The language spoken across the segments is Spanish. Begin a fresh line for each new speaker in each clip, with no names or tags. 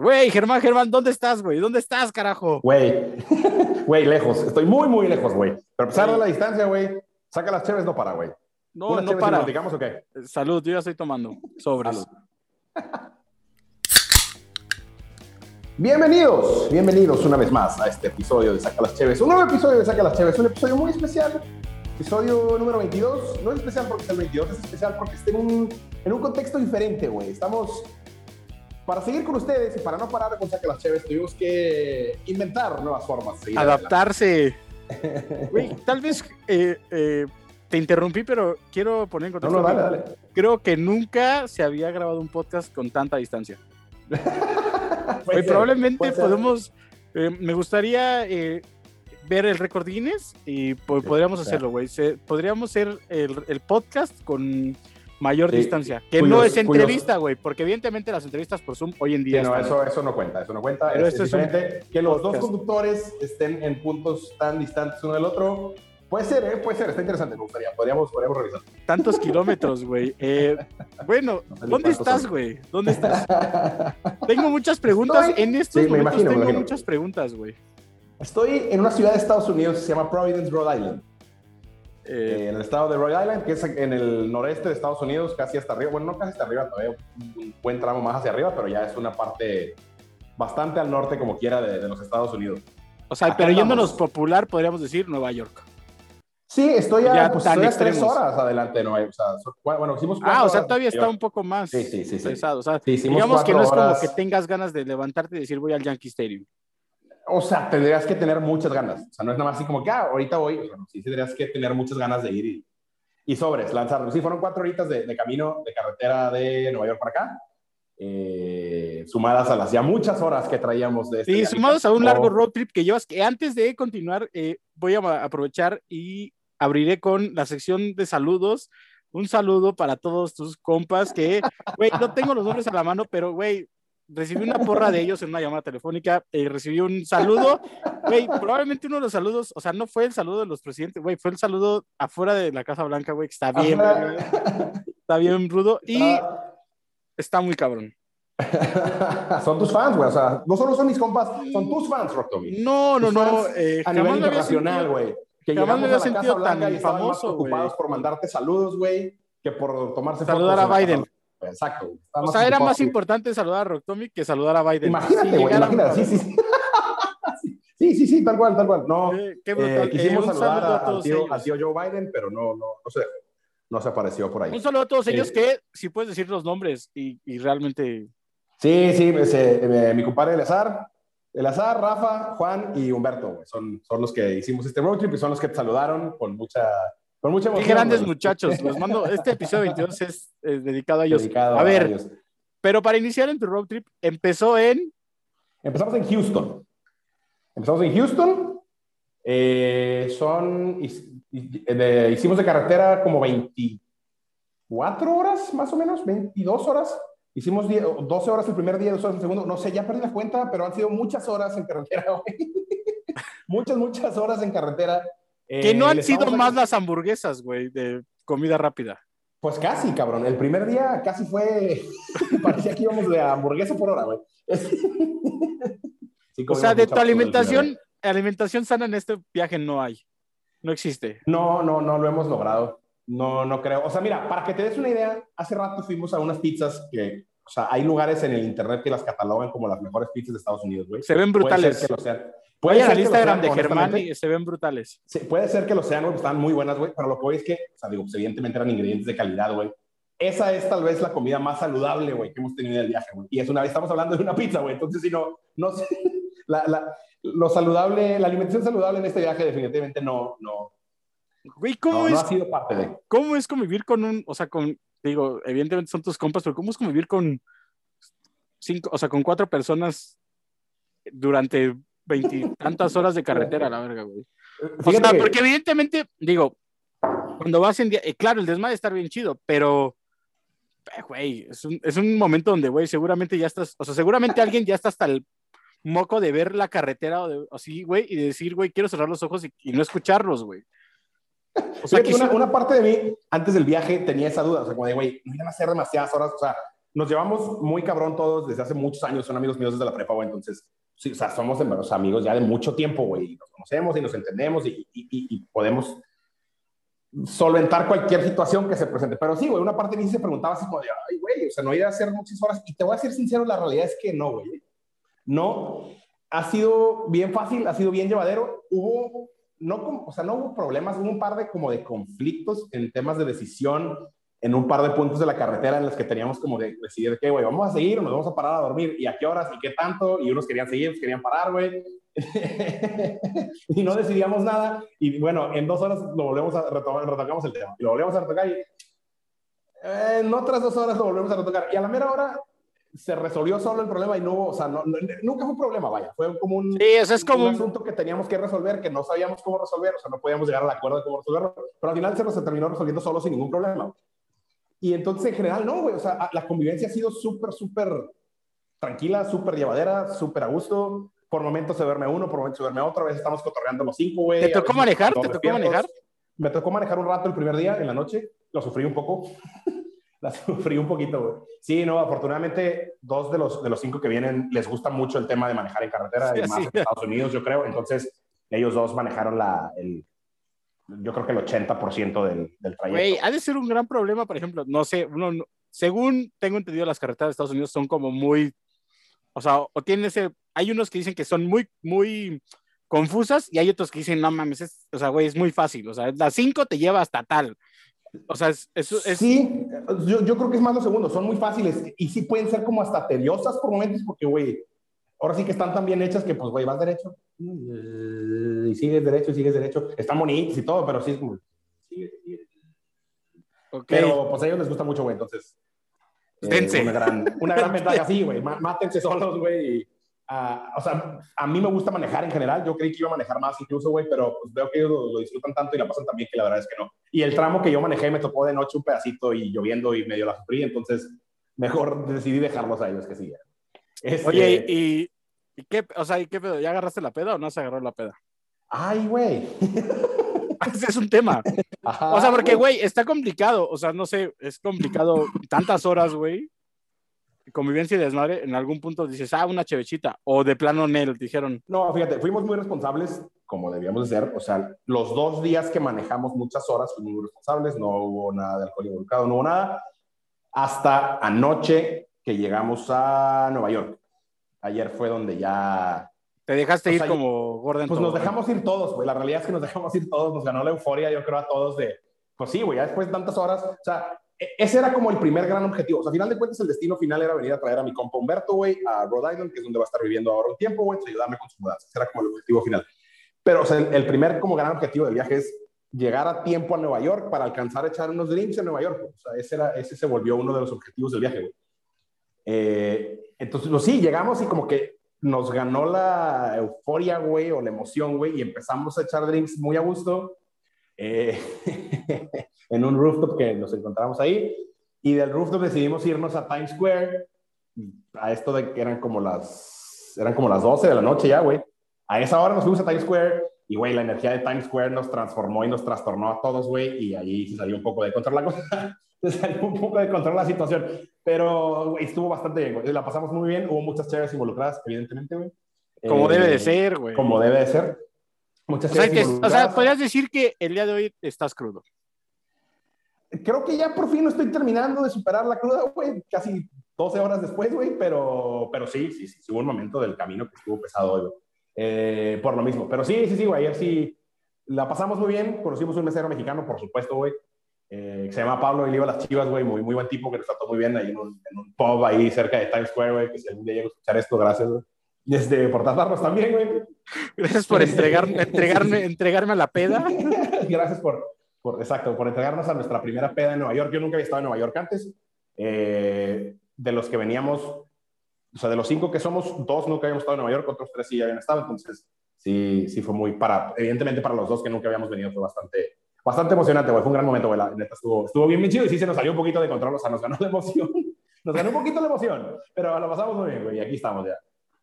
Güey, Germán, Germán, ¿dónde estás, güey? ¿Dónde estás, carajo?
Güey, güey, lejos. Estoy muy, muy lejos, güey. Pero a pesar de la distancia, güey, saca las cheves, no para, güey.
No, no para.
platicamos o qué?
Salud, yo ya estoy tomando sobres.
Salud. Bienvenidos, bienvenidos una vez más a este episodio de Saca las Cheves. Un nuevo episodio de Saca las Cheves, un episodio muy especial. Episodio número 22. No es especial porque es el 22, es especial porque está en un, en un contexto diferente, güey. Estamos. Para seguir con ustedes y para no parar con Saca las Cheves, tuvimos que inventar nuevas formas. de
Adaptarse. Güey, tal vez eh, eh, te interrumpí, pero quiero poner en
No,
contexto.
no,
que
dale, dale.
Creo que nunca se había grabado un podcast con tanta distancia. Güey,
ser,
probablemente
puede ser.
podemos. eh, me gustaría ver el récord Guinness y po- podríamos hacerlo, güey. Podríamos hacer el, el podcast con mayor
Sí,
distancia. Que no es entrevista, güey, porque evidentemente las entrevistas por Zoom hoy en
Sí,
día.
no,
están-
eso, eso no cuenta, eso no cuenta.
Pero
es,
un.
Que los dos conductores estén en puntos tan distantes uno del otro. Puede ser, ¿eh? Puede ser, está interesante, me gustaría. Podríamos, podríamos revisar.
Tantos kilómetros, güey. Eh, bueno,
No sé
¿dónde estás, güey? ¿Dónde estás? Tengo muchas preguntas.
Estoy-
En estos
Sí, me
momentos
imagino,
tengo muchas preguntas, güey.
Estoy en una ciudad de Estados Unidos que se llama Providence, Rhode Island.
Eh,
en el estado de Rhode Island, que es en el noreste de Estados Unidos, casi hasta arriba. Bueno, no casi hasta arriba, todavía un buen tramo más hacia arriba, pero ya es una parte bastante al norte, como quiera, de, de los Estados Unidos.
o sea,
acá
pero yéndonos
andamos.
popular, podríamos decir Nueva York.
Sí, estoy
Ya
a, pues,
tan
estoy a tres
extremos.
horas adelante de Nueva York. O sea, bueno, hicimos
Ah, o sea,
horas
todavía está un poco más
Sí, sí, sí, sí.
pesado. O sea,
Sí, hicimos
digamos que no es como
horas.
que tengas ganas de levantarte y decir voy al Yankee Stadium.
O sea, tendrías que tener muchas ganas. O sea, no es nada más así como que, ah, ahorita voy. O sea, no, sí tendrías que tener muchas ganas de ir y, y sobres, lanzarlo. Sí, fueron cuatro horitas de, de camino de carretera de Nueva York para acá, eh, sumadas a las ya muchas horas que traíamos de este
Sí, sumados a un largo
Oh,
road trip que llevas, que antes de continuar, eh, voy a aprovechar y abriré con la sección de saludos. Un saludo para todos tus compas que, güey, no tengo los nombres a la mano, pero, güey, recibí una porra de ellos en una llamada telefónica, eh, recibí un saludo, güey, probablemente uno de los saludos, o sea, no fue el saludo de los presidentes, güey, fue el saludo afuera de la Casa Blanca, güey, que está bien, está bien rudo y
Está-
está muy cabrón.
son tus fans, güey. O sea, no solo son mis compas, son tus fans, Rock Tommy.
No, no, no, eh,
a nivel internacional, güey. Que
jamás me había sentido tan
y
famoso, güey.
preocupados por mandarte saludos, güey, que por tomarse
Saludar
fotos
a Biden.
Exacto.
O sea, era más importante saludar a Rock Tommy que saludar a Biden.
Imagínate, güey, imagínate. Sí, sí, sí. Sí, sí, sí, tal cual, tal cual. No,
Eh, qué
eh,
brutal. Eh,
quisimos
un
saludar
a
tío, Joe Biden, pero no, no, no se, no se apareció por ahí.
Un saludo a todos ellos
Eh,
que, si puedes decir los nombres y, y realmente.
Sí, sí, ese, eh, mi compadre Eleazar, Eleazar, Rafa, Juan y Humberto. Son, son los que hicimos este road trip y son los que te saludaron con mucha, con mucha
Qué
emoción.
grandes
güey.
muchachos. Los mando. Este episodio 22 es eh, dedicado a ellos.
Dedicado
a ver,
ellos.
pero para iniciar en tu road trip, empezó en.
Empezamos en Houston. Empezamos en Houston. Eh, son, hicimos de carretera como 24 horas, más o menos, 22 horas. Hicimos 10 12 horas el primer día, 12 horas el segundo. No sé, ya perdí la cuenta, pero han sido muchas horas en carretera, güey. muchas, muchas horas en carretera.
Que
Eh,
no han
le
sido más las hamburguesas, güey, de comida rápida.
Pues casi, cabrón. El primer día casi fue. Parecía que íbamos de hamburguesa por hora, güey. Sí,
O sea, de tu alimentación, alimentación sana en este viaje no hay. No existe.
No, no, no lo hemos logrado. No, no creo. O sea, mira, para que te des una idea, hace rato fuimos a unas pizzas que, o sea, hay lugares en el internet que las catalogan como las mejores pizzas de Estados Unidos, güey.
Se ven
Puede
brutales.
ser que lo sean. Puede ser lo
Instagram
sean,
de Germán y se ven brutales.
Sí, puede ser que lo sean, güey, están muy buenas, güey, pero lo que voy es que, o sea, digo, pues, evidentemente eran ingredientes de calidad, güey. Esa es tal vez la comida más saludable, güey, que hemos tenido en el viaje, güey. Y es una vez estamos hablando de una pizza, güey. Entonces, si no, no sé, la, la, lo saludable, la alimentación saludable en este viaje definitivamente no, no,
Güey, ¿cómo
no,
es
no ha sido parte de.
¿Cómo es convivir con un, o sea, con, digo, evidentemente son tus compas, pero ¿cómo es convivir con cinco, o sea, con cuatro personas durante veintitantas horas de carretera, la verga, güey? O sea,
que-
porque evidentemente, digo, cuando vas en día, eh, claro, el desmadre está bien chido, pero, eh, güey, es un, es un momento donde, güey, seguramente ya estás, o sea, seguramente alguien ya está hasta el moco de ver la carretera o de, así, güey, y de decir, güey, quiero cerrar los ojos y, y no escucharlos, güey. O sea,
Fíjate, una,
quisiera-
una parte de mí, antes del viaje, tenía esa duda. O sea, como de, güey, no iban a ser demasiadas horas. O sea, nos llevamos muy cabrón todos desde hace muchos años, son amigos míos desde la prepa, güey, entonces, sí, o sea, somos los amigos ya de mucho tiempo, güey, nos conocemos y nos entendemos y, y, y, podemos solventar cualquier situación que se presente. Pero sí, güey, una parte de mí se preguntaba así como de, ay, güey, o sea, no ir a hacer muchas horas. Y te voy a ser sincero, la realidad es que no, güey. No, ha sido bien fácil, ha sido bien llevadero. Hubo, no, o sea, no hubo problemas, hubo un par de como de conflictos en temas de decisión en un par de puntos de la carretera en los que teníamos como de decidir que, güey, vamos a seguir o nos vamos a parar a dormir y a qué horas y qué tanto. Y unos querían seguir, otros querían parar, güey. y no decidíamos nada. Y bueno, en dos horas lo volvemos a retomar, retocamos el tema. Y lo volvemos a retocar y eh, en otras dos horas lo volvemos a retocar. Y a la mera hora se resolvió solo el problema y no hubo, o sea, no, nunca fue un problema, vaya. Fue como un,
sí, eso es como
un asunto que teníamos que resolver, que no sabíamos cómo resolver, o sea, no podíamos llegar al acuerdo de cómo resolverlo. Pero al final se, se terminó resolviendo solo sin ningún problema. Y entonces, en general, no, güey. O sea, la convivencia ha sido súper, súper tranquila, súper llevadera, súper a gusto. Por momentos se duerme uno, por momentos se duerme otro. A veces estamos cotorreando los cinco, güey.
¿Te tocó manejar? ¿Te tocó manejar?
Me tocó manejar un rato el primer día, en la noche. Lo sufrí un poco. la sufrí un poquito, güey. Sí, no, afortunadamente, dos de los, de los cinco que vienen les gusta mucho el tema de manejar en carretera, y más en Estados Unidos, yo creo. Entonces, ellos dos manejaron la, el, yo creo que el 80% del, del trayecto. Güey,
ha de ser un gran problema, por ejemplo, no sé, uno, según tengo entendido, las carreteras de Estados Unidos son como muy, o sea, o tienen ese, hay unos que dicen que son muy, muy confusas y hay otros que dicen, no mames, es, o sea, güey, es muy fácil, o sea, las 5 te lleva hasta tal. O sea, es, es,
Sí, yo, yo, creo que es más lo segundo, son muy fáciles y sí pueden ser como hasta tediosas por momentos porque, güey, ahora sí que están tan bien hechas que, pues, güey, vas derecho y sigues derecho y sigues derecho. Están bonitos y todo, pero sí es como... Pero, pues, a ellos les gusta mucho, güey, entonces...
Eh,
una gran, una gran ventaja, sí, güey. Mátense solos, güey. Uh, o sea, a mí me gusta manejar en general. Yo creí que iba a manejar más incluso, güey, pero pues veo que ellos lo, disfrutan tanto y la pasan también que la verdad es que no. Y el tramo que yo manejé me tocó de noche un pedacito y lloviendo y medio la sufrí, entonces mejor decidí dejarlos a ellos que siguieran.
Este, Oye, y, ¿y, qué, o sea, ¿y qué pedo? ¿Ya agarraste la peda o no se agarró la peda?
Ay, güey.
Ese es un tema. o sea, porque, güey, está complicado. O sea, no sé, es complicado tantas horas, güey. Convivencia y desmadre, en algún punto dices, ah, una chevechita. O de plano, Nel, dijeron.
No, fíjate, fuimos muy responsables, como debíamos de ser. O sea, los dos días que manejamos muchas horas fuimos muy responsables. No hubo nada de alcohol involucrado, no hubo nada. Hasta anoche que llegamos a Nueva York. Ayer fue donde ya...
Te dejaste ir como Gordon.
Pues nos dejamos ir todos, güey. La realidad es que nos dejamos ir todos. Nos ganó la euforia, yo creo, a todos de... Pues sí, güey, ya después de tantas horas. O sea, e, ese era como el primer gran objetivo. O sea, a final de cuentas, el destino final era venir a traer a mi compa Humberto, güey, a Rhode Island, que es donde va a estar viviendo ahora un tiempo, güey, ayudarme con su mudanza. Ese era como el objetivo final. Pero, o sea, el, primer como gran objetivo del viaje es llegar a tiempo a Nueva York para alcanzar a echar unos drinks en Nueva York. O sea, ese, era, ese se volvió uno de los objetivos del viaje, güey. Eh, entonces, pues sí, llegamos y como que nos ganó la euforia, güey, o la emoción, güey, y empezamos a echar drinks muy a gusto eh, en un rooftop que nos encontramos ahí. Y del rooftop decidimos irnos a Times Square, a esto de que eran como las, eran como las 12 de la noche ya, güey. A esa hora nos fuimos a Times Square y, güey, la energía de Times Square nos transformó y nos trastornó a todos, güey, y ahí se salió un poco de control la cosa. Se salió un poco de control la situación. Pero estuvo bastante bien, güey. La pasamos muy bien. Hubo muchas chéveres involucradas, evidentemente, güey.
Como debe de eh, ser, güey.
Como debe de ser.
Muchas o sea, que, o sea, podrías decir que el día de hoy estás crudo.
Creo que ya por fin estoy terminando de superar la cruda, güey. Casi 12 horas después, güey. Pero, pero sí, sí, sí, hubo un momento del camino que estuvo pesado hoy, eh, por lo mismo. Pero sí, sí, sí, güey. Ayer sí la pasamos muy bien. Conocimos un mesero mexicano, por supuesto, güey. Eh, que se llama Pablo y le iba a las chivas, güey, muy, muy buen tipo que nos trató muy bien ahí en un, en un pub ahí cerca de Times Square, güey, que si algún día llego a escuchar esto, gracias, güey. Y este, por tratarnos también, güey.
Gracias por entregarme, entregarme, entregarme a la peda.
gracias por, por, exacto, por entregarnos a nuestra primera peda en Nueva York. Yo nunca había estado en Nueva York antes. Eh, de los que veníamos, o sea, de los cinco que somos, dos nunca habíamos estado en Nueva York, otros tres sí ya habían estado, entonces sí, sí fue muy para, evidentemente para los dos que nunca habíamos venido fue bastante, bastante emocionante, güey. Fue un gran momento, güey. Estuvo, estuvo bien, bien chido y sí se nos salió un poquito de control, o sea, nos ganó la emoción. Nos ganó un poquito la emoción, pero lo pasamos muy bien, güey. Y aquí estamos ya.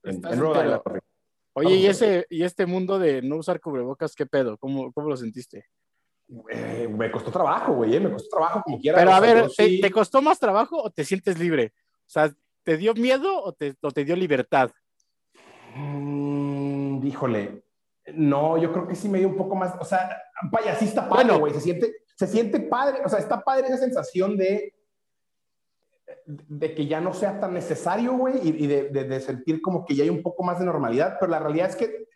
En, en
Oye, ¿y, ese, ¿y este mundo de no usar cubrebocas, qué pedo? ¿Cómo, cómo lo sentiste?
me costó trabajo, güey, eh, me costó trabajo como quiera.
Pero a ver, ¿te, ¿te, costó más trabajo o te sientes libre? O sea, ¿te dio miedo o te, o te dio libertad?
Mm, híjole, no, yo creo que sí me dio un poco más, o sea, está padre, güey, se siente, se siente padre, o sea, está padre esa sensación de, de que ya no sea tan necesario, güey, y, de, de, sentir como que ya hay un poco más de normalidad, pero la realidad es que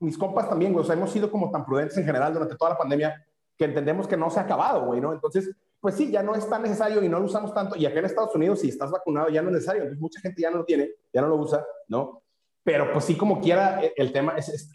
mis compas también, güey, o sea, hemos sido como tan prudentes en general durante toda la pandemia que entendemos que no se ha acabado, güey, ¿no? Entonces, pues sí, ya no es tan necesario y no lo usamos tanto. Y acá en Estados Unidos, si estás vacunado, ya no es necesario. Entonces, mucha gente ya no lo tiene, ya no lo usa, ¿no? Pero pues sí, como quiera, el, tema es,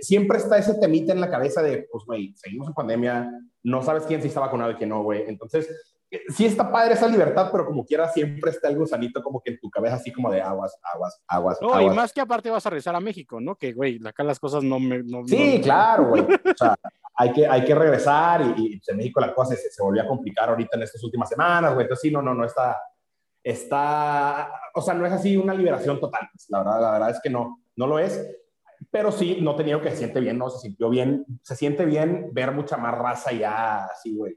siempre está ese temita en la cabeza de, pues, güey, seguimos en pandemia, no sabes quién sí está vacunado y quién no, güey. Entonces, eh, sí está padre esa libertad, pero como quiera, siempre está el gusanito como que en tu cabeza, así como de aguas, aguas, aguas.
No, y más que aparte vas a regresar a México, ¿no? Que, güey, acá las cosas no me.
sí, claro, güey. O sea, hay que, hay que regresar y, pues, en México la cosa se, se, volvió a complicar ahorita en estas últimas semanas, güey. Entonces, sí, no, no, no está, está, o sea, no es así una liberación total. Pues, la verdad, la verdad es que no, no lo es. Pero sí, no tenía que se siente bien, ¿no? Se sintió bien, se siente bien ver mucha más raza ya así, güey.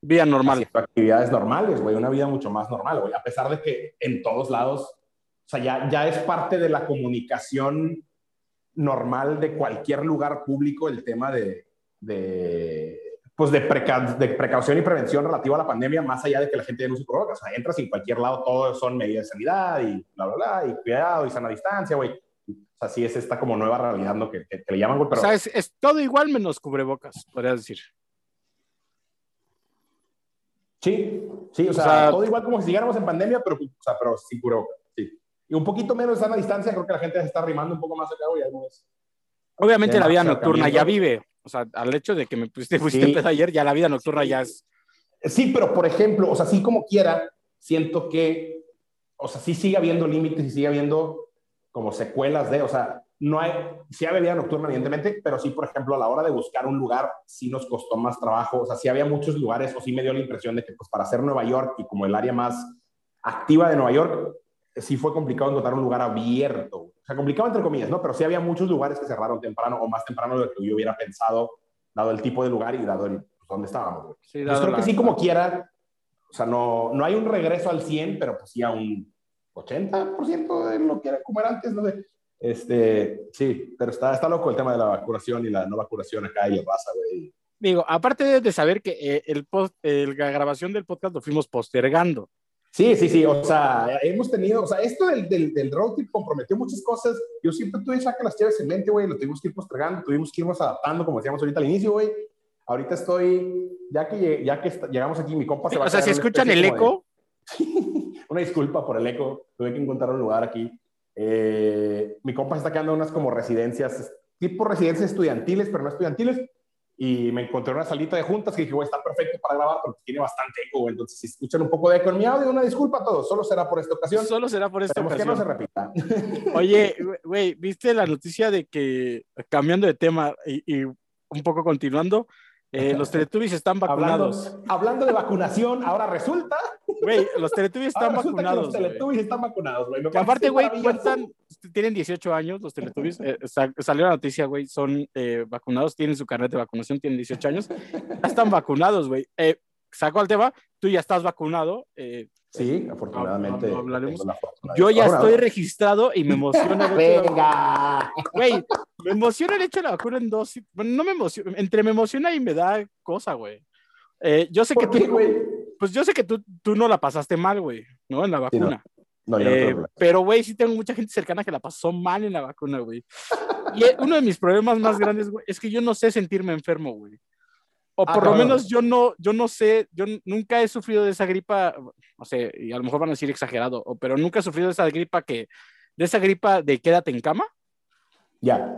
Vida normal.
Actividades normales, güey, una vida mucho más normal, güey. A pesar de que en todos lados, o sea, ya, ya es parte de la comunicación normal de cualquier lugar público el tema de, de, pues de, de, precaución y prevención relativa a la pandemia, más allá de que la gente ya no se provoca. O sea, entras en cualquier lado, todo son medidas de sanidad y bla, bla, bla, y cuidado y sana distancia, güey. O sea, sí es esta como nueva realidad ¿no? que, que, le llaman, güey. Pero...
O sea, es, es, todo igual menos cubrebocas, podría decir.
Sí, sí, o sea, todo igual como si siguiéramos en pandemia, pero, o sea, pero sin cubrebocas, sí. Y un poquito menos de sana distancia, creo que la gente se está arrimando un poco más acá, güey.
Obviamente la vida nocturna ya vive, o sea, al hecho de que me pusiste, ayer, ya la vida nocturna ya es.
Sí, pero por ejemplo, o sea, sí como quiera, siento que, o sea, sí sigue habiendo límites y sigue habiendo como secuelas de, o sea, no hay, sí había vida nocturna, evidentemente, pero sí, por ejemplo, a la hora de buscar un lugar, sí nos costó más trabajo, o sea, sí había muchos lugares, o sí me dio la impresión de que, pues, para hacer Nueva York y como el área más activa de Nueva York, sí fue complicado encontrar un lugar abierto. O sea, complicado entre comillas, ¿no? Pero sí había muchos lugares que cerraron temprano o más temprano de lo que yo hubiera pensado, dado el tipo de lugar y dado el, pues, dónde estábamos. Sí, yo creo que sí, como quiera, o sea, no, no hay un regreso al 100, pero pues sí a un 80% de lo que era como era antes, no sé. Este, sí, pero está, está loco el tema de la vacunación y la no vacunación acá y pasa, güey.
Digo, aparte de saber que eh, el post, la grabación del podcast lo fuimos postergando.
Sí, sí, sí, o sea, hemos tenido, o sea, esto del, del, del road trip comprometió muchas cosas. Yo siempre tuve las chaves en mente, güey, lo tuvimos que ir postergando, tuvimos que irnos adaptando, como decíamos ahorita al inicio, güey. Ahorita estoy, ya que, ya que llegamos aquí, mi compa se va
O sea, si escuchan el eco.
Una disculpa por el eco, tuve que encontrar un lugar aquí. Eh, mi compa se está quedando en unas como residencias, tipo residencias estudiantiles, pero no estudiantiles y me encontré una salita de juntas que dije, güey, está perfecto para grabar porque tiene bastante eco, entonces si escuchan un poco de eco en mi audio, una disculpa a todos, solo será por esta ocasión.
Solo será por esta ocasión.
que no se repita.
Oye, güey, ¿viste la noticia de que, cambiando de tema y, y un poco continuando, eh, los Teletubbies están vacunados.
Hablando, de vacunación, ahora resulta.
Güey, los Teletubbies están vacunados.
Los Teletubbies están vacunados, güey.
Que aparte, güey, cuentan, tienen 18 años los Teletubbies. Eh, salió la noticia, güey, son eh, vacunados, tienen su carnet de vacunación, tienen 18 años. Ya están vacunados, güey. saco al tema, tú ya estás vacunado.
Sí, afortunadamente.
Yo ya estoy registrado y me emociona.
Venga.
Güey, me emociona el hecho de la vacuna en dos. Bueno, no me emociona, entre me emociona y me da cosa, güey. Eh, yo sé que tú, güey? Pues yo sé que tú, tú no la pasaste mal, güey, ¿no? En la vacuna. no. yo eh, pero, güey, sí tengo mucha gente cercana que la pasó mal en la vacuna, güey. Y uno de mis problemas más grandes, güey, es que yo no sé sentirme enfermo, güey. O ah, por lo menos yo no, yo no sé, yo nunca he sufrido de esa gripa, no sé, y a lo mejor van a decir exagerado, pero nunca he sufrido de esa gripa que, de esa gripa de quédate en cama.
Ya,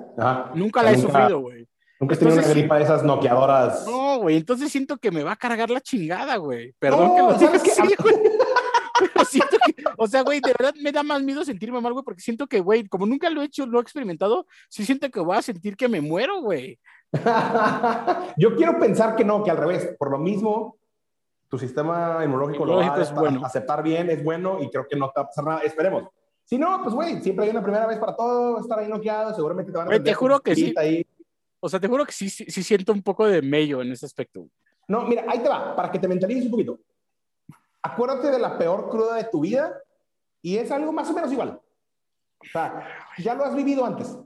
Nunca la he sufrido, güey.
Nunca he tenido una gripa de esas noqueadoras.
No, güey, entonces siento que me va a cargar la chingada, güey. Perdón que lo diga así, güey. Pero siento que, o sea, güey, de verdad me da más miedo sentirme mal, güey, porque siento que, güey, como nunca lo he hecho, lo he experimentado, sí siento que voy a sentir que me muero, güey.
Yo quiero pensar que no, que al revés. Por lo mismo, tu sistema inmunológico lo va a es bueno. aceptar bien, es bueno y creo que no te va a pasar nada. Esperemos. Si no, pues güey, siempre hay una primera vez para todo, estar ahí noqueado, seguramente te van a...
te juro que sí. O sea, te juro que sí, sí, sí, siento un poco de mello en ese aspecto.
No, mira, ahí te va, para que te mentalices un poquito. Acuérdate de la peor cruda de tu vida y es algo más o menos igual. O sea, ya lo has vivido antes.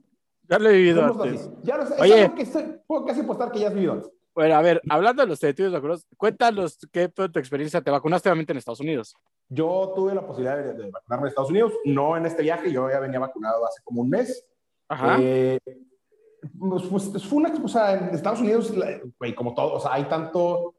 Ya lo he vivido antes.
Ya lo, es
Oye.
algo que estoy- puedo casi apostar que ya has vivido antes.
Bueno, a ver, hablando de los territorios vacunados, cuéntanos qué fue tu experiencia. Te vacunaste obviamente en Estados Unidos.
Yo tuve la posibilidad de, de vacunarme en Estados Unidos, no en este viaje, yo ya venía vacunado hace como un mes.
Ajá.
Eh, pues, pues, fue una, o sea, en Estados Unidos, güey, como todo, o sea, hay tanto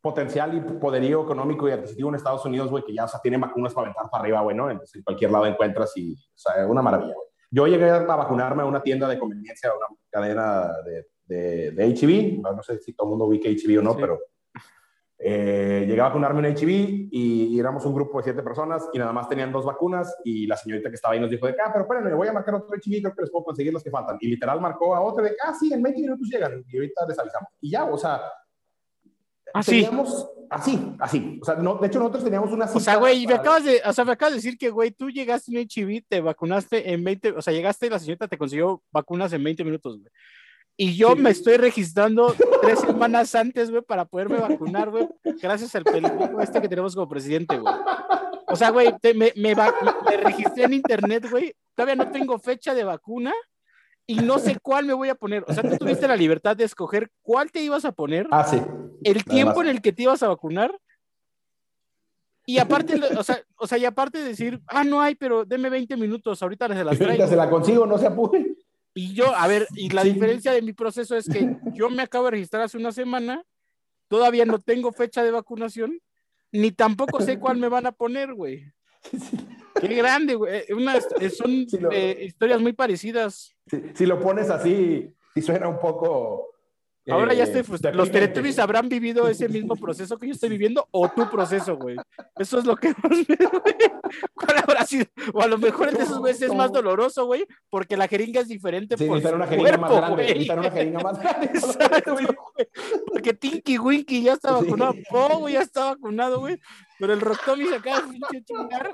potencial y poderío económico y adquisitivo en Estados Unidos, güey, que ya, o sea, tienen vacunas para aventar para arriba, güey, ¿no? Entonces, en cualquier lado encuentras y, o sea, es una maravilla, güey. Yo llegué a vacunarme a una tienda de conveniencia, a una cadena de, de, de H&B, no sé si todo el mundo ubica H&B o no,
Sí.
pero eh, llegué a vacunarme en H&B y, éramos un grupo de siete personas y nada más tenían dos vacunas y la señorita que estaba ahí nos dijo de ah, pero espérenme, voy a marcar otro H&B, creo que les puedo conseguir los que faltan. Y literal marcó a otro de ah, sí, en 20 minutos llegan y ahorita les avisamos. Y ya, o sea,
Así.
teníamos, así, así. O sea, no, de hecho nosotros teníamos una
O sea, güey, me
para-
acabas de, o sea, me acabas de decir que, güey, tú llegaste en HIV, te vacunaste en 20, o sea, llegaste y la señorita te consiguió vacunas en 20 minutos, güey. Y yo
Sí.
me estoy registrando tres semanas antes, güey, para poderme vacunar, güey, gracias al peligro este que tenemos como presidente, güey. O sea, güey, te- me, me, va- me registré en internet, güey, todavía no tengo fecha de vacuna y no sé cuál me voy a poner. O sea, tú tuviste la libertad de escoger cuál te ibas a poner
Ah, sí.
el tiempo en el que te ibas a vacunar. Y aparte, o sea, o sea, y aparte de decir, ah, no hay, pero deme 20 minutos, ahorita se las
Ahorita
traigo.
se la consigo, no se apure.
Y yo, a ver, y la diferencia de mi proceso es que yo me acabo de registrar hace una semana, todavía no tengo fecha de vacunación, ni tampoco sé cuál me van a poner, güey. Qué grande, güey. Eh, eh, son
lo-
eh, historias muy parecidas.
Si, si lo pones así, sí suena un poco...
Ahora ya
eh,
estoy frustrado. ¿Los. Teletubbies habrán vivido ese mismo proceso que yo estoy viviendo o tu proceso, güey? Eso es lo que más me. ¿Cuál habrá sido? O a lo mejor el de esos güeyes es más doloroso, güey, porque la jeringa es diferente
Sí,
por
necesitan una jeringa más
cuerpo,
grande. Necesitan una jeringa más grande.
Exacto. Porque Tinky Winky ya está
Sí.
vacunado, Po, güey, ya está vacunado, güey. Pero el Roctomi se acaba de chingar,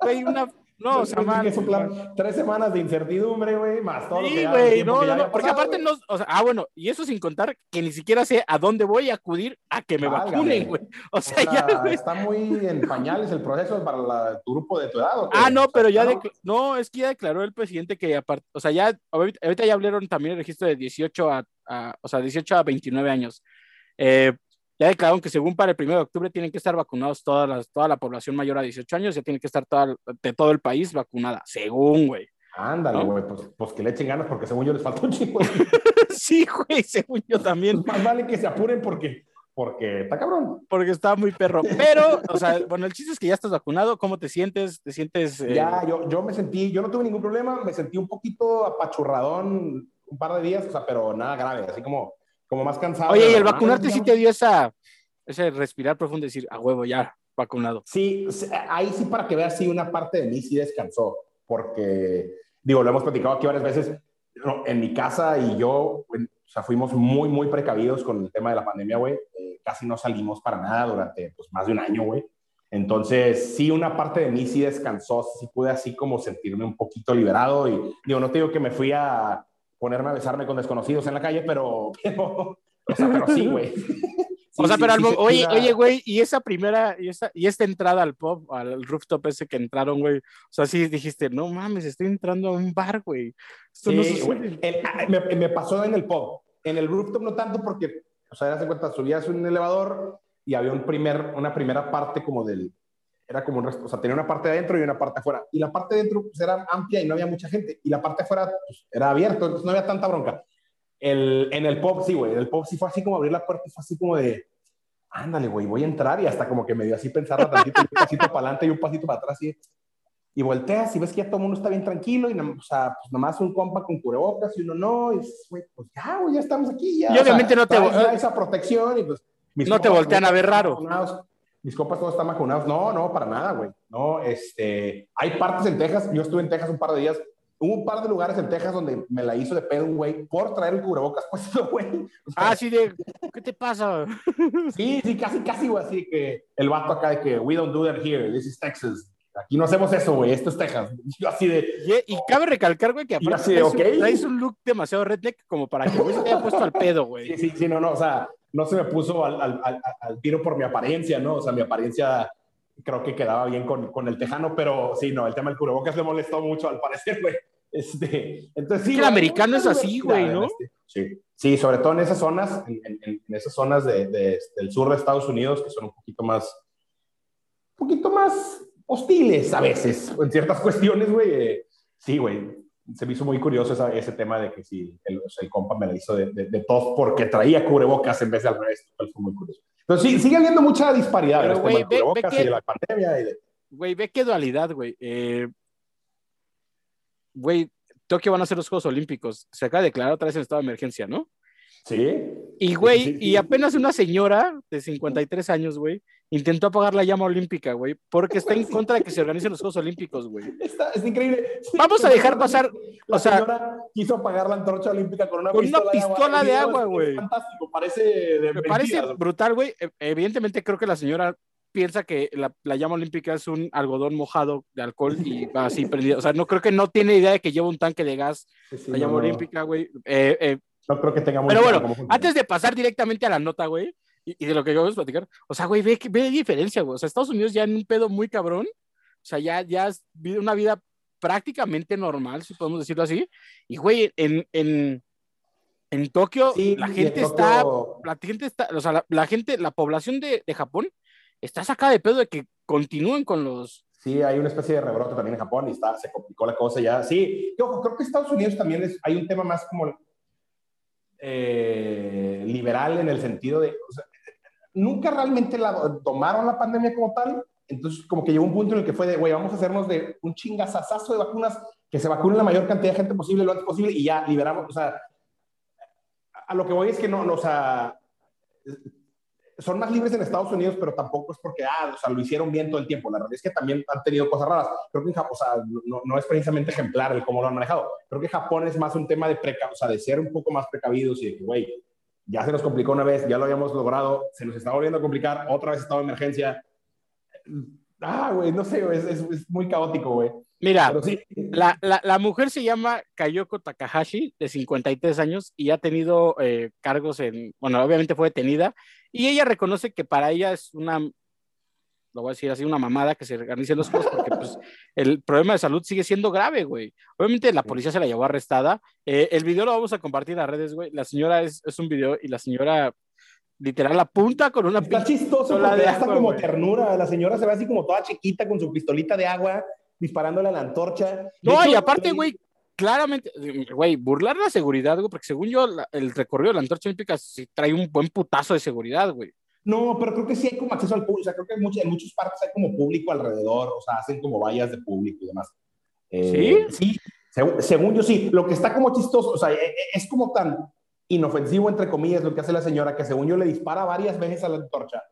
güey, una... No, o sea,
es un plan, tres semanas de incertidumbre, güey, más todo
Sí, güey, no, no, no, porque
pasado,
aparte no, o sea, ah, bueno, y eso sin contar que ni siquiera sé a dónde voy a acudir a que me
Válgame.
vacunen, güey. O
O
sea, ya, güey.
está muy en pañales el proceso para la- tu grupo de tu edad.
Ah, no, pero ya,
¿no?
es que ya declaró el presidente que aparte, o sea, ya, ahorita, ahorita ya hablaron también el registro de 18 a, a- o sea, 18 a 29 años. Eh, ya declararon que según para el 1 de octubre tienen que estar vacunados todas las, toda la población mayor a 18 años, ya tiene que estar toda, de todo el país vacunada, según, güey.
Ándale,
¿no?
güey, pues, pues que le echen ganas porque según yo les falta un chingo.
sí, güey, según yo también.
Más vale que se apuren porque, porque está cabrón.
porque está muy perro. Pero, o sea, bueno, el chiste es que ya estás vacunado. ¿Cómo te sientes? ¿Te sientes? eh,
Ya, yo, yo me sentí, yo no tuve ningún problema, me sentí un poquito apachurradón un par de días, o sea, pero nada grave, así como, como más cansado.
Oye, y el vacunarte sí te dio esa, ese respirar profundo y decir, a huevo, ya, vacunado.
Sí, ahí sí para que veas, sí, una parte de mí sí descansó, porque, digo, lo hemos platicado aquí varias veces, en mi casa y yo, o sea, fuimos muy, muy precavidos con el tema de la pandemia, güey, Eh, casi no salimos para nada durante, pues, más de un año, güey. Entonces, sí, una parte de mí sí descansó, sí pude así como sentirme un poquito liberado y, digo, no te digo que me fui a ponerme a besarme con desconocidos en la calle, pero, pero, o sea, pero sí, güey.
o sea,
Sí,
pero
sí, sí,
oye, oye, güey, y esa primera, y, esa, y esta entrada al pub, al rooftop ese que entraron, güey, o sea, sí dijiste, no mames, estoy entrando a un bar, güey. Esto no
Sí,
sucede.
El- ah, me, me pasó en el pub. En el rooftop no tanto porque, o sea, das cuenta, subías un elevador y había un primer, una primera parte como del, era como un resto, o sea, tenía una parte adentro y una parte afuera. Y la parte adentro pues, era amplia y no había mucha gente. Y la parte afuera pues, era abierto, entonces no había tanta bronca. El, en el pub, sí, güey. En el pub sí fue así como abrir la puerta y fue así como de, ándale, güey, voy a entrar. Y hasta como que me dio así pensarla tantito, un pasito para adelante y un pasito para atrás. Y, y volteas y ves que ya todo el mundo está bien tranquilo. Y, o sea, pues nomás un compa con cubrebocas y uno no. Y güey, pues ya, güey, ya estamos aquí. Ya.
Y obviamente no te-
esa protección y pues. mis
No te voltean a ver raro.
Mis compas todos están vacunados. No, no, para nada, güey. No, este. Hay partes en Texas. Yo estuve en Texas un par de días. Hubo un par de lugares en Texas donde me la hizo de pedo un güey por traer el cubrebocas puesto, güey. O sea,
Ah, sí, de, ¿qué te pasa?
Sí, sí, casi, casi, güey, así que el vato acá de que we don't do that here, this is Texas. Aquí no hacemos eso, güey, esto es Texas. Yo así de,
Y, y cabe recalcar, güey, que aparte traes, un-
ok.
traes un look demasiado redneck como para que güey se te haya puesto al pedo, güey.
sí, sí, sí, no, no, o sea, no se me puso al, al, al, al tiro por mi apariencia, ¿no? O sea, mi apariencia creo que quedaba bien con, con el tejano, pero sí, no, el tema del cubrebocas le molestó mucho al parecer, güey. Este, entonces, sí,
el americano es así, güey, ¿no?
Este, sí. sí, sobre todo en esas zonas, en, en, esas zonas de, de, del sur de Estados Unidos, que son un poquito más, un poquito más hostiles a veces, en ciertas cuestiones, güey. Eh, sí, güey, se me hizo muy curioso esa, ese tema de que si el, el, compa me la hizo de, de, de tos porque traía cubrebocas en vez de al revés, fue muy curioso. Entonces, sí, sigue habiendo mucha disparidad
Pero,
en
güey,
el tema
ve- ve que-
y de la pandemia. Y de,
Güey, ve qué dualidad, güey. Eh, Güey, Tokio van a ser los Juegos Olímpicos. Se acaba de declarar otra vez en estado de emergencia, ¿no?
sí.
Y, güey,
Sí, sí,
y
sí.
apenas una señora de 53 años, güey, intentó apagar la llama olímpica, güey, porque está en contra de que se organicen los Juegos Olímpicos, güey.
Está, es increíble.
Vamos a dejar pasar,
La
o sea-
quiso apagar la antorcha olímpica con una
Con una
pistola,
pistola de agua, güey.
Fantástico, parece de
Me parece brutal, güey. E- Evidentemente creo que la señora piensa que la, la llama olímpica es un algodón mojado de alcohol y va así prendido. O sea, no creo que no tiene idea de que lleva un tanque de gas
Sí, sí,
la llama
no,
olímpica, güey. Eh, eh,
No creo que tenga
Pero bueno, antes de pasar directamente a la nota, güey, y, y de lo que vamos a platicar, o sea, güey, ve, ve diferencia, güey. O sea, Estados Unidos ya en un pedo muy cabrón, o sea, ya, ya es una vida prácticamente normal, si podemos decirlo así. Y, güey, en, en, en Tokio,
Sí,
la gente
en
está, la gente está, o sea, la, la gente, la población de, de Japón está sacada de pedo de que continúen con los...
Sí, hay una especie de rebrote también en Japón y está, se complicó la cosa ya. Sí, yo creo que Estados Unidos también es, hay un tema más como eh, liberal en el sentido de, o sea, nunca realmente la, tomaron la pandemia como tal, entonces como que llegó un punto en el que fue de, güey, vamos a hacernos de un chingazazazo de vacunas, que se vacune la mayor cantidad de gente posible lo antes posible y ya liberamos, o sea, a lo que voy es que no, no o sea, son más libres en Estados Unidos, pero tampoco es porque, ah, o sea, lo hicieron bien todo el tiempo. La realidad es que también han tenido cosas raras. Creo que en Japón, o sea, no, no es precisamente ejemplar el cómo lo han manejado. Creo que Japón es más un tema de preca, o sea, de ser un poco más precavidos y de que, güey, ya se nos complicó una vez, ya lo habíamos logrado, se nos está volviendo a complicar, otra vez estado de emergencia. Ah, güey, no sé, es, es, es muy caótico, güey.
Mira,
sí,
La, la, la mujer se llama Kayoko Takahashi, de 53 años, y ha tenido eh, cargos en, bueno, obviamente fue detenida, y ella reconoce que para ella es una, lo voy a decir así, una mamada que se organicen los juegos, porque pues el problema de salud sigue siendo grave, güey. Obviamente la policía se la llevó arrestada. Eh, el video lo vamos a compartir en las redes, güey. La señora es, es un video y la señora literal apunta con una
Está
pinche-
chistoso
pistola
porque
de agua,
como ternura. La señora se ve así como toda chiquita con su pistolita de agua disparándole a la antorcha.
No, y aparte, güey, claramente, güey, burlar la seguridad, güey, porque según yo, la- el recorrido de la antorcha olímpica sí trae un buen putazo de seguridad, güey.
No, pero creo que sí hay como acceso al público. O sea, creo que en muchos, en muchos parques hay como público alrededor. O sea, hacen como vallas de público y demás. Eh, Sí, según, según yo sí. Lo que está como chistoso, o sea, e- e- es como tan inofensivo, entre comillas, lo que hace la señora, que según yo le dispara varias veces a la antorcha.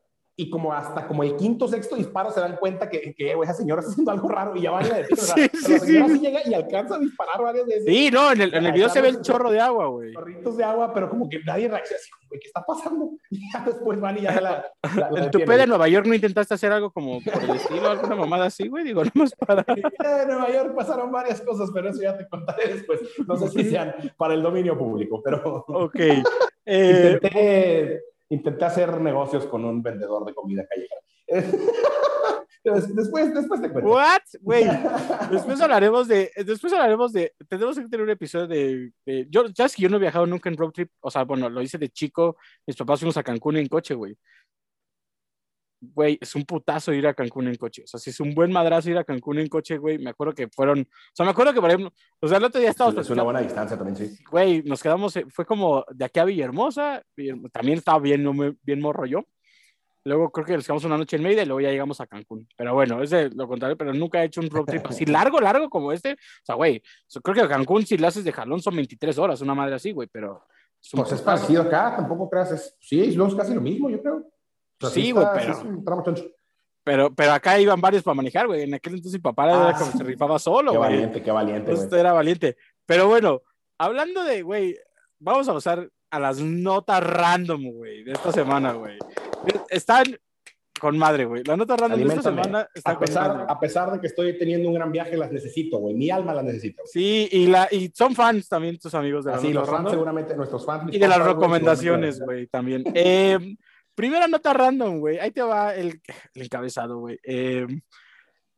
Y como hasta como el quinto sexto disparo se dan cuenta que, que esa señora está haciendo algo raro y ya van a decir, o sea,
Sí,
pero
sí,
la señora
sí.
sí llega y alcanza a disparar varias veces.
Sí, no, en el, en el video se ve el chorro de agua, güey.
Chorritos de agua, pero como que nadie reacciona así, güey, ¿qué está pasando? Y ya después van y ya la, la, la
En tu. P de Nueva York no intentaste hacer algo como por el estilo, alguna mamada así, güey, digo, no más para.
En Nueva York pasaron varias cosas, pero eso ya te contaré después. No sé si sean para el dominio público, pero
Ok. Eh,
intenté, intenté hacer negocios con un vendedor de comida callejera. Des- Después, después te cuento.
¿What? Güey. Después hablaremos de. Después hablaremos de. Tenemos que tener un episodio de. de- yo, ya es que yo no he viajado nunca en road trip. O sea, bueno, lo hice de chico. Mis papás fuimos a Cancún en coche, güey. Güey, es un putazo ir a Cancún en coche. O sea, si es un buen madrazo ir a Cancún en coche, güey. Me acuerdo que fueron. O sea, me acuerdo que, por ejemplo. O sea, el otro día estábamos.
Es una buena distancia también, sí.
Güey, nos quedamos. eh, Fue como de aquí a Villahermosa. Villahermo- También estaba bien, bien morro yo. Luego creo que nos quedamos una noche en Mérida y luego ya llegamos a Cancún. Pero bueno, es lo contrario, pero nunca he hecho un road trip así largo, largo como este. O sea, güey, creo que Cancún si lo haces de jalón son 23 horas, una madre así, güey, pero... es
Pues es parecido acá, tampoco creas. Es, sí, es casi lo mismo, yo creo.
Sí,
está-
güey, pero-
choncho.
Pero, pero acá iban varios para manejar, güey. En aquel entonces mi papá era
Ah,
como
sí.
se rifaba solo,
Qué
güey.
valiente, qué valiente, güey.
Entonces era valiente. Pero bueno, hablando de, güey, vamos a pasar a las notas random, güey, de esta semana, güey. Están con madre, güey. Las notas random de esta semana están
A
con
pesar,
madre.
a pesar de que estoy teniendo un gran viaje, las necesito, güey. Mi alma las necesita. güey.
Sí, y, la, y son fans también tus amigos de las
Así, los fans
random.
seguramente, nuestros fans.
Y de las
güey,
recomendaciones, güey, también. Eh, primera nota random, güey. Ahí te va el, el encabezado, güey. Eh,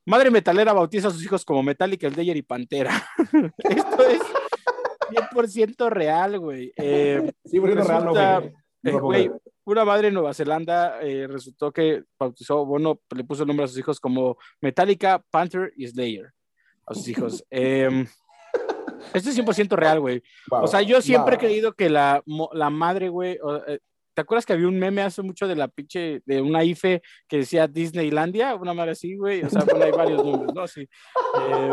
madre metalera bautiza a sus hijos como Metallica, el y Pantera. Esto es 100% real, güey. Eh,
Sí, es real, no,
resulta-
güey. No
una madre en Nueva Zelanda eh, resultó que bautizó, bueno, le puso el nombre a sus hijos como Metallica, Panther y Slayer. A sus hijos. Eh, esto es 100% real, güey.
Wow.
O sea, yo siempre he creído que la, la madre, güey, eh, ¿te acuerdas que había un meme hace mucho de la pinche, de una IFE que decía Disneylandia? Una madre así, güey. O sea, bueno, hay varios nombres, ¿no? Sí. Eh,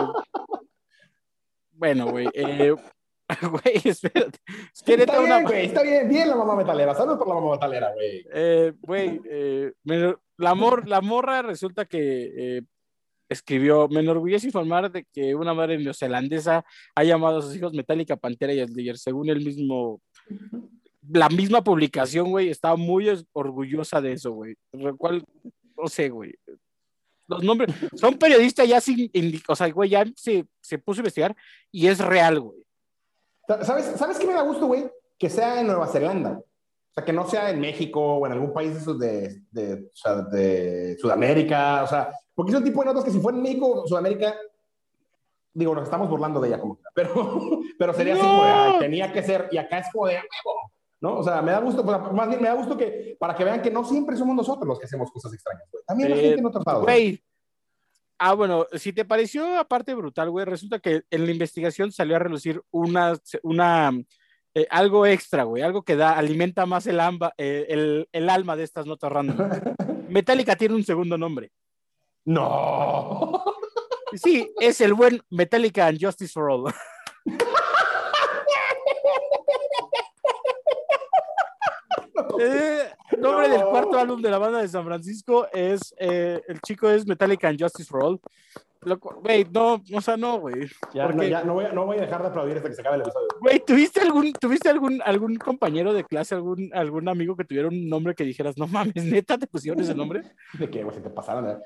bueno, güey. eh, Güey, espérate. Es que neta
Está
una...
bien, güey, está bien, bien la mamá metalera. Saludos por la mamá metalera, güey.
Eh, Güey, eh, me- la, mor- la morra resulta que eh, escribió, me enorgullece informar de que una madre neozelandesa ha llamado a sus hijos Metallica, Pantera y Slayer, según el mismo, la misma publicación, güey, estaba muy orgullosa de eso, güey, lo cual, no sé, güey. Los nombres, son periodistas ya sin, o sea, güey, ya se, se puso a investigar y es real, güey.
¿Sabes, ¿Sabes qué me da gusto, güey? Que sea en Nueva Zelanda. O sea, que no sea en México o en algún país de, de, de, o sea, de Sudamérica. O sea, porque es un tipo de notas que si fuera en México o Sudamérica, digo, nos estamos burlando de ella como pero, pero sería así como de, "Ay, tenía que ser, y acá es como de "A huevo, ¿no? O sea, me da gusto, pues, más bien me da gusto que, para que vean que no siempre somos nosotros los que hacemos cosas extrañas, güey. También la
Eh,
gente en otros lados.
Güey. Ah, bueno, si te pareció aparte brutal, güey, resulta que en la investigación salió a relucir una, una eh, algo extra, güey, algo que da, alimenta más el, amba- eh, el, el alma de estas notas random. Metallica tiene un segundo nombre.
No.
Sí, es el buen Metallica and Justice for All. Eh, nombre
No.
del cuarto álbum de la banda de San Francisco es eh, el chico es Metallica and Justice for All. Güey, no, o sea, no, güey.
Ya,
¿Por
no, ya no, voy a, no voy a dejar de aplaudir hasta que se acabe el episodio.
Güey, ¿tuviste algún, ¿tuviste algún, algún compañero de clase, algún, algún amigo que tuviera un nombre que dijeras, no mames, neta, te pusieron ese nombre?
¿De qué, güey? Si te pasaron. ¿eh?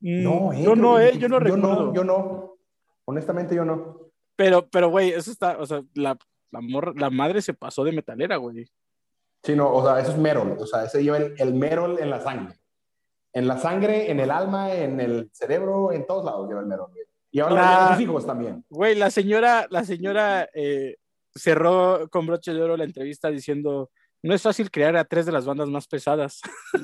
Mm,
No, eh,
no, no, eh, yo no recuerdo.
No, yo no. Honestamente, yo no.
Pero, pero, güey, eso está, o sea, la, la, morra- la madre se pasó de metalera, güey.
Sí, no, o sea, eso es Merol. O sea, ese lleva el, el Merol en la sangre. En la sangre, en el alma, en el cerebro, en todos lados lleva el Merol. Y ahora
La-
sus hijos también.
Güey, la señora, la señora eh, cerró con broche de oro la entrevista diciendo, no es fácil crear a tres de las bandas más pesadas.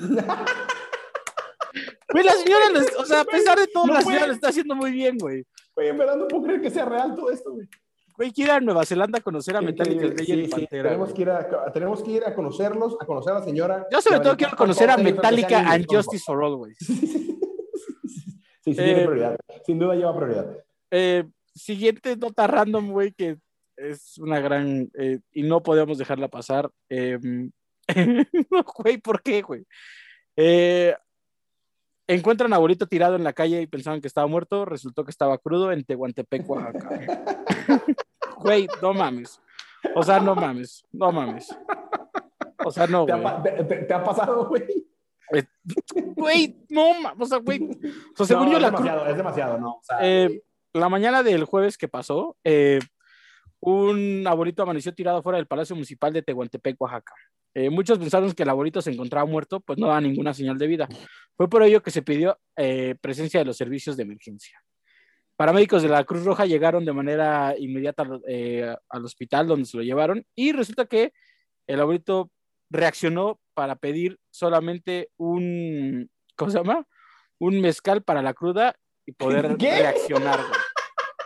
Güey, la señora, les- o sea, a pesar de todo,
No,
la
güey.
señora lo está haciendo muy bien, güey.
Güey, en verdad no puedo creer que sea real todo esto, güey.
Güey, quiere ir a Nueva Zelanda a conocer a Metallica,
Increíble.
Slayer y
Sí, sí,
Pantera.
tenemos, que ir a, tenemos que ir a conocerlos, a conocer a la señora.
Yo sobre
Y
todo quiero
con
conocer a Metallica and Justice for All, güey.
Sí, sí, sí,
Eh,
tiene prioridad. Sin duda lleva prioridad.
Eh, siguiente nota random, güey, que es una gran... eh, y no podemos dejarla pasar. Eh, no, güey, ¿por qué, güey? Eh, encuentran a abuelito tirado en la calle y pensaban que estaba muerto, resultó que estaba crudo en Tehuantepec, Oaxaca. Güey, no mames. O sea, no mames, no mames. O sea, no,
¿Te ha,
güey.
pa- te- te- te ha pasado, güey?
Güey, no mames. O sea, güey. O sea, según
No,
yo,
es
la cru-
demasiado, es demasiado, ¿no? O sea,
Eh, la mañana del jueves que pasó, eh, un abuelito amaneció tirado fuera del Palacio Municipal de Tehuantepec, Oaxaca. Eh, muchos pensaron que el abuelito se encontraba muerto, pues no daba ninguna señal de vida. Fue por ello que se pidió eh, presencia de los servicios de emergencia. Paramédicos de la Cruz Roja llegaron de manera inmediata eh, al hospital donde se lo llevaron y resulta que el abuelito reaccionó para pedir solamente un, ¿cómo se llama? Un mezcal para la cruda y poder
¿Qué?
reaccionar. güey.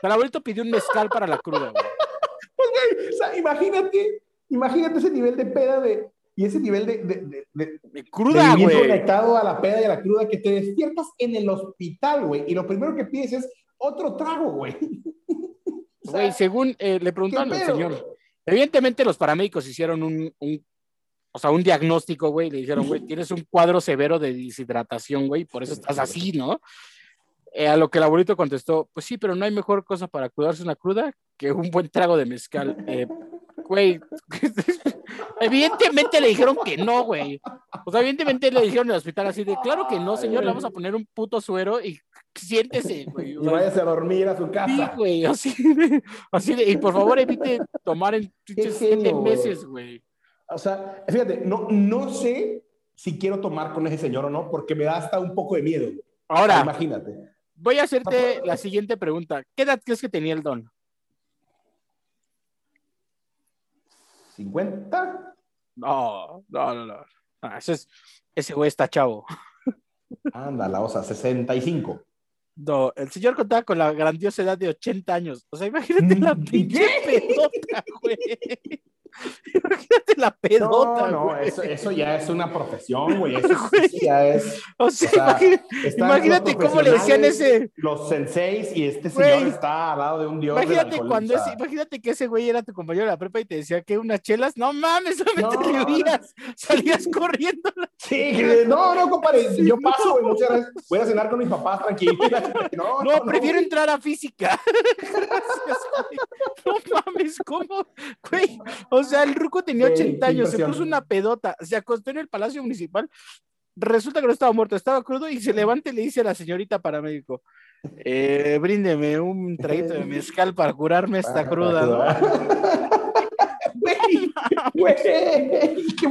El abuelito pidió un mezcal para la cruda. güey.
o sea, imagínate, imagínate ese nivel de peda de, y ese nivel de, de, de, de-
De Cruda, güey.
conectado a la peda y a la cruda que te despiertas en el hospital, güey, y lo primero que pides es otro trago, güey. O sea,
Güey, según eh, le preguntaron
¿qué
al señor. Evidentemente los paramédicos hicieron un, un- o sea, un diagnóstico, güey. Le dijeron, güey, tienes un cuadro severo de deshidratación, güey, por eso estás así, ¿no? Eh, a lo que el abuelito contestó, pues sí, pero no hay mejor cosa para cuidarse una cruda que un buen trago de mezcal. Eh, güey, evidentemente le dijeron que no, güey. O sea, evidentemente le dijeron en el hospital así de, claro que no, señor, le vamos a poner un puto suero y siéntese, güey.
Y váyase a dormir a su
Sí,
casa.
güey, así de, así de, y por favor evite tomar en siete meses, güey.
O sea, fíjate, no, no sé si quiero tomar con ese señor o no, porque me da hasta un poco de miedo.
Ahora,
Imagínate.
voy a hacerte la siguiente pregunta. ¿Qué edad crees que tenía el don?
¿50?
No, no, no, no. Ah, ese, es, ese güey está chavo.
Anda, la osa, 65.
No, el señor contaba con la grandiosa edad de 80 años. O sea, imagínate la pinche pedota, güey. Imagínate la pedota,
No, no, eso, eso ya es una profesión, güey. Eso sí, sí ya es.
O sea,
o sea,
imagínate, cómo le decían ese.
Los senseis y este señor está al lado de un dios.
Imagínate cuando ese, imagínate que ese güey era tu compañero de la prepa y te decía que unas chelas, no mames, solamente
No,
le
no.
huías, salías corriendo.
Sí, que- no, no, compadre, yo paso, güey, muchas gracias. Voy a cenar con mis papás tranquilo. No,
No, prefiero entrar a física. Gracias, güey. No mames, ¿cómo? Güey, o sea, el ruco tenía
Güey,
80
qué
años, se puso una pedota, se acostó en el Palacio Municipal. Resulta que no estaba muerto, estaba crudo y se levanta y le dice a la señorita paramédico, eh, bríndeme un traguito de mezcal para curarme esta cruda, ¿no?
Güey, güey,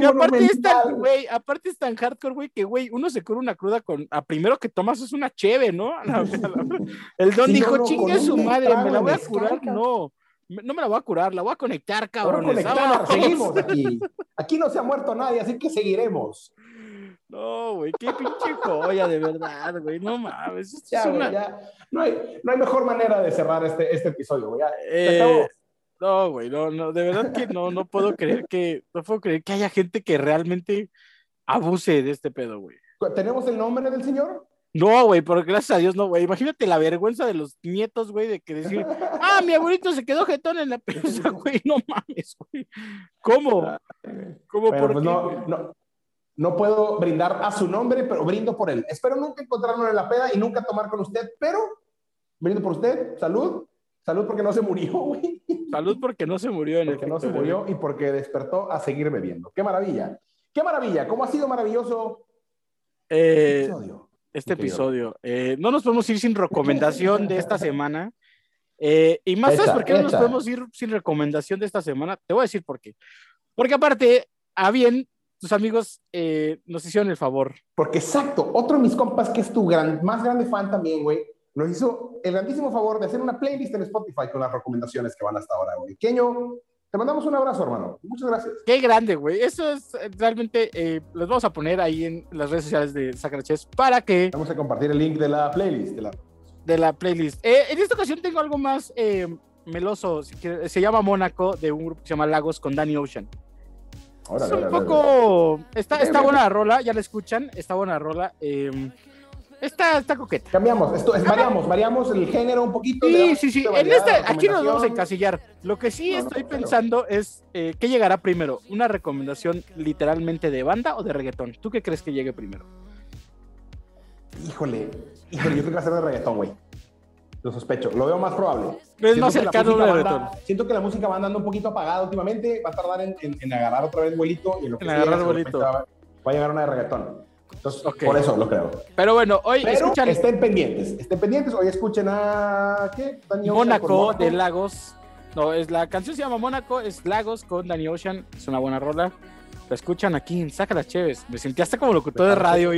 Y aparte es tan, güey, aparte es tan hardcore, güey, que, güey, uno se cura una cruda con, a primero que tomas es una cheve, ¿no? La- la- el don
Sí,
dijo,
no, no,
chingue su madre, me la voy a curar, no, no me la voy a curar, la voy a conectar, cabrón.
conectar, seguimos aquí. Aquí no se ha muerto nadie, así que seguiremos.
No, güey, qué pinche joya, de verdad, güey, no mames. esto
Ya,
es
güey,
una-
ya. No hay, no hay mejor manera de cerrar este, este episodio, güey. Ya,
Eh, no, güey, no, no, de verdad que no, no puedo creer que, no puedo creer que haya gente que realmente abuse de este pedo, güey.
¿Tenemos el nombre del señor?
No, güey, pero gracias a Dios no, güey. Imagínate la vergüenza de los nietos, güey, de que decir, ah, mi abuelito se quedó jetón en la prensa, güey, no mames, güey. ¿Cómo? ¿Cómo
Bueno,
por
pues
qué,
no, no, no puedo brindar a su nombre, pero brindo por él. Espero nunca encontrarlo en la peda y nunca tomar con usted, pero brindo por usted. Salud. Salud porque no se murió, güey.
Salud porque no se murió en
Porque no se murió y porque despertó a seguir bebiendo. ¡Qué maravilla! ¡Qué maravilla! ¿Cómo ha sido maravilloso
Eh,
episodio?
Este episodio. Eh, no nos podemos ir sin recomendación de esta semana. Eh, y más, ¿sabes
Echa,
por qué no nos podemos ir sin recomendación de esta semana? Te voy a decir por qué. Porque aparte, a bien, tus amigos eh, nos hicieron el favor.
Porque exacto, otro de mis compas que es tu gran, más grande fan también, güey, nos hizo el grandísimo favor de hacer una playlist en Spotify con las recomendaciones que van hasta ahora, güey. Keño, te mandamos un abrazo, hermano. Muchas gracias.
Qué grande, güey. Eso es eh, realmente, eh, los vamos a poner ahí en las redes sociales de Sacraches para que,
Vamos a compartir el link de la playlist. De la...
de la playlist. Eh, en esta ocasión tengo algo más eh, meloso, se llama Mónaco, de un grupo que se llama Lagos con Danny Ocean.
Órale,
es un
órale, órale.
poco, está, está buena la rola, ya la escuchan, está buena la rola. Está, está coqueta.
Cambiamos, esto es, variamos, variamos el género un poquito.
Sí, sí, sí. En este, aquí nos vamos a encasillar. Lo que sí
No, no,
estoy
pero-
pensando es eh, ¿qué llegará primero? ¿Una recomendación literalmente de banda o de reggaetón? ¿Tú qué crees que llegue primero?
Híjole, híjole, yo creo que va a ser de reggaetón, güey. Lo sospecho, lo veo más probable.
Es más
Siento que la
cercano
música
de reggaetón.
Siento que la música va andando un poquito apagada últimamente, va a tardar en, en- en agarrar otra vez vuelito y en lo que
En agarrar vuelito.
Va, va a llegar una de reggaetón. Entonces,
Ok.
por eso lo creo.
Pero bueno, hoy
Pero
escuchan
estén pendientes, estén pendientes. Hoy escuchen a. ¿Qué?
Mónaco de Lagos. No, es la canción se llama Mónaco, es Lagos con Danny Ocean, es una buena rola. La escuchan aquí en Saca las Cheves. Me sentí hasta como locutor de radio,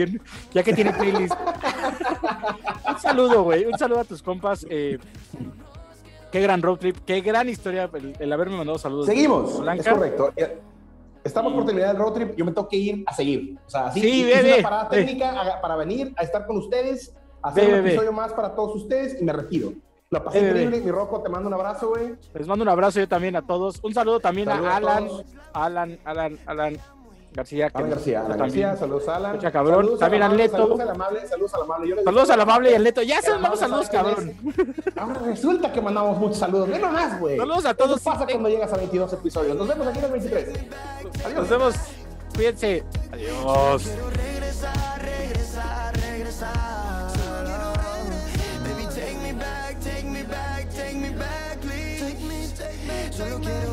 ya que tiene playlist. un saludo, güey. Un saludo a tus compas. eh, qué gran road trip, qué gran historia el, el haberme mandado saludos.
Seguimos, es correcto. Estamos por terminar el road trip, yo me tengo que ir a seguir. O sea, así
Sí,
hice
ve,
una parada técnica a- para venir a estar con ustedes, a hacer un episodio más para todos ustedes y me retiro. Lo pasé increíble, mi Rocco, te mando un abrazo, güey.
Les mando un abrazo yo también a todos. Un saludo también a
a
Alan. Alan, Alan, Alan García.
Alan García, Alan
también.
García, saludos a Alan.
Escucha, cabrón.
Saludos
También
al
Neto.
Saludos al amable, saludos al amable. Yo les
Saludos al amable y al neto. Ya se mandamos saludos, cabrón.
Ahora resulta que mandamos muchos saludos. Ve nomás, güey.
Saludos a todos.
Eso pasa cuando llegas a 22 episodios. Nos vemos aquí en el 23. Adiós.
Nos vemos. Cuídense. Adiós.
Quiero regresar, regresar, regresar. Baby, take me back, take me back, take me back, please. Solo quiero